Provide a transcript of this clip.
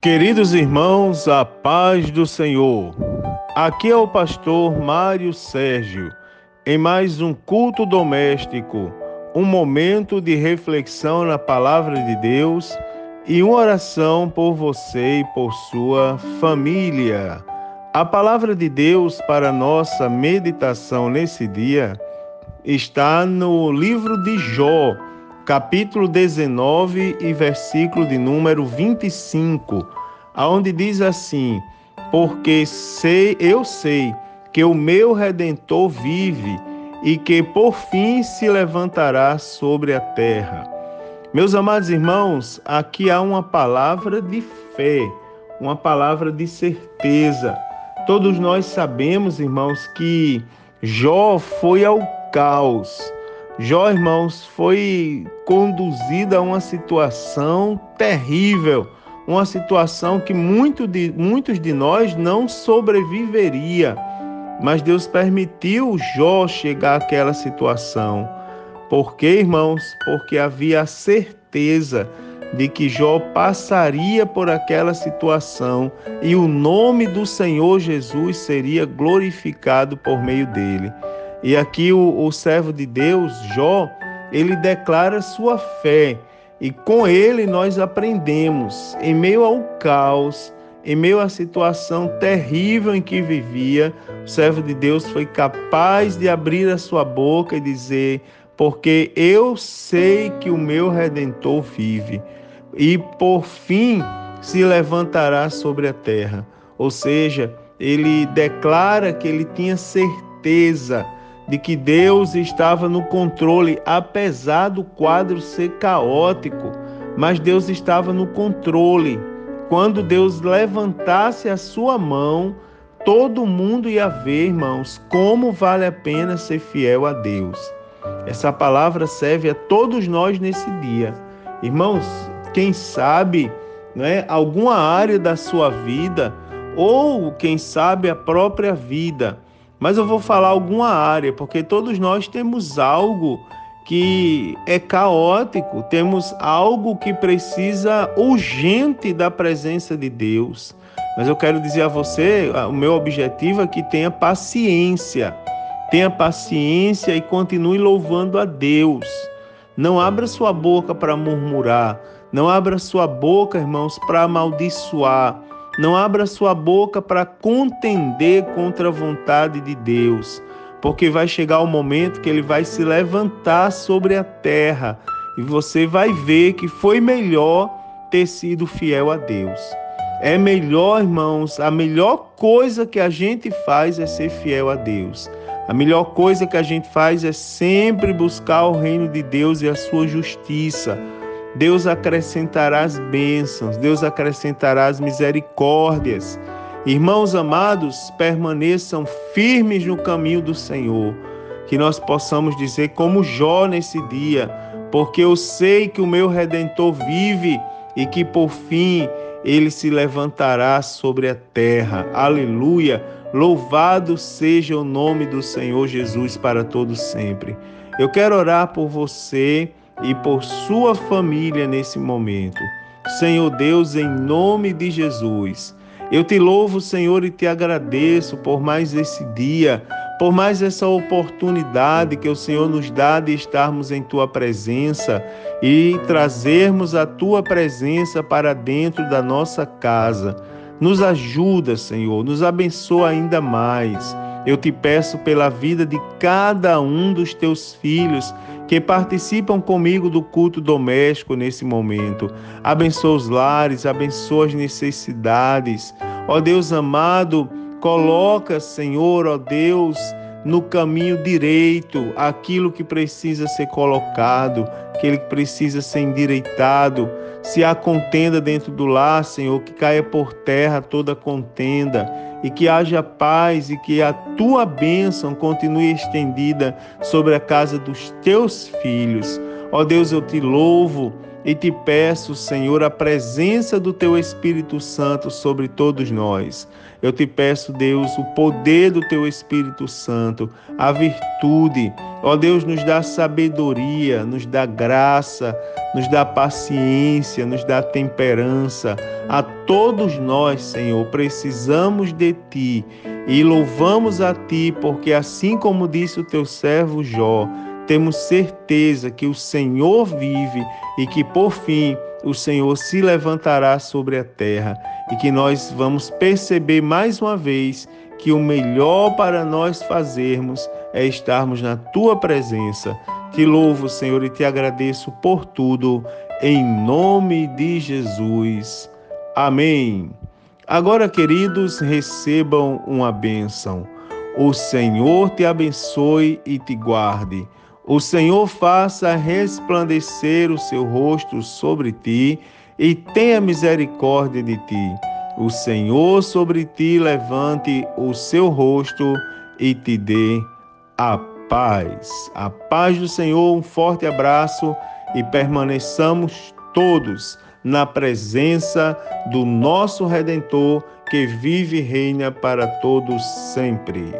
Queridos irmãos, a paz do Senhor. Aqui é o pastor Mário Sérgio, em mais um culto doméstico, um momento de reflexão na palavra de Deus e uma oração por você e por sua família. A palavra de Deus para nossa meditação nesse dia está no livro de Jó capítulo 19 e versículo de número 25, aonde diz assim: Porque sei, eu sei que o meu redentor vive e que por fim se levantará sobre a terra. Meus amados irmãos, aqui há uma palavra de fé, uma palavra de certeza. Todos nós sabemos, irmãos, que Jó foi ao caos Jó, irmãos, foi conduzida a uma situação terrível, uma situação que muito de, muitos de nós não sobreviveria. Mas Deus permitiu Jó chegar àquela situação. Por quê, irmãos? Porque havia a certeza de que Jó passaria por aquela situação e o nome do Senhor Jesus seria glorificado por meio dele. E aqui o, o servo de Deus, Jó, ele declara sua fé e com ele nós aprendemos, em meio ao caos, em meio à situação terrível em que vivia, o servo de Deus foi capaz de abrir a sua boca e dizer: Porque eu sei que o meu redentor vive, e por fim se levantará sobre a terra. Ou seja, ele declara que ele tinha certeza de que Deus estava no controle, apesar do quadro ser caótico, mas Deus estava no controle. Quando Deus levantasse a sua mão, todo mundo ia ver, irmãos, como vale a pena ser fiel a Deus. Essa palavra serve a todos nós nesse dia. Irmãos, quem sabe, é alguma área da sua vida ou quem sabe a própria vida mas eu vou falar alguma área, porque todos nós temos algo que é caótico, temos algo que precisa urgente da presença de Deus. Mas eu quero dizer a você, o meu objetivo é que tenha paciência. Tenha paciência e continue louvando a Deus. Não abra sua boca para murmurar, não abra sua boca, irmãos, para amaldiçoar não abra sua boca para contender contra a vontade de Deus, porque vai chegar o momento que ele vai se levantar sobre a terra e você vai ver que foi melhor ter sido fiel a Deus. É melhor, irmãos, a melhor coisa que a gente faz é ser fiel a Deus. A melhor coisa que a gente faz é sempre buscar o reino de Deus e a sua justiça Deus acrescentará as bênçãos, Deus acrescentará as misericórdias. Irmãos amados, permaneçam firmes no caminho do Senhor. Que nós possamos dizer, como Jó nesse dia, porque eu sei que o meu redentor vive e que por fim ele se levantará sobre a terra. Aleluia! Louvado seja o nome do Senhor Jesus para todos sempre. Eu quero orar por você e por sua família nesse momento. Senhor Deus, em nome de Jesus, eu te louvo, Senhor, e te agradeço por mais esse dia, por mais essa oportunidade que o Senhor nos dá de estarmos em tua presença e trazermos a tua presença para dentro da nossa casa. Nos ajuda, Senhor, nos abençoa ainda mais. Eu te peço pela vida de cada um dos teus filhos que participam comigo do culto doméstico nesse momento. Abençoa os lares, abençoa as necessidades. Ó Deus amado, coloca, Senhor, ó Deus, no caminho direito aquilo que precisa ser colocado, aquele que precisa ser endireitado. Se há contenda dentro do lar, Senhor, que caia por terra toda contenda e que haja paz e que a tua bênção continue estendida sobre a casa dos teus filhos. Ó Deus, eu te louvo e te peço, Senhor, a presença do teu Espírito Santo sobre todos nós. Eu te peço, Deus, o poder do teu Espírito Santo, a virtude. Ó Deus, nos dá sabedoria, nos dá graça, nos dá paciência, nos dá temperança. A todos nós, Senhor, precisamos de ti e louvamos a ti, porque assim como disse o teu servo Jó, temos certeza que o Senhor vive e que por fim o Senhor se levantará sobre a terra e que nós vamos perceber mais uma vez que o melhor para nós fazermos é estarmos na tua presença. Te louvo, Senhor, e te agradeço por tudo, em nome de Jesus. Amém. Agora, queridos, recebam uma bênção. O Senhor te abençoe e te guarde. O Senhor faça resplandecer o seu rosto sobre ti e tenha misericórdia de ti. O Senhor sobre ti levante o seu rosto e te dê a paz. A paz do Senhor, um forte abraço e permaneçamos todos na presença do nosso Redentor que vive e reina para todos sempre.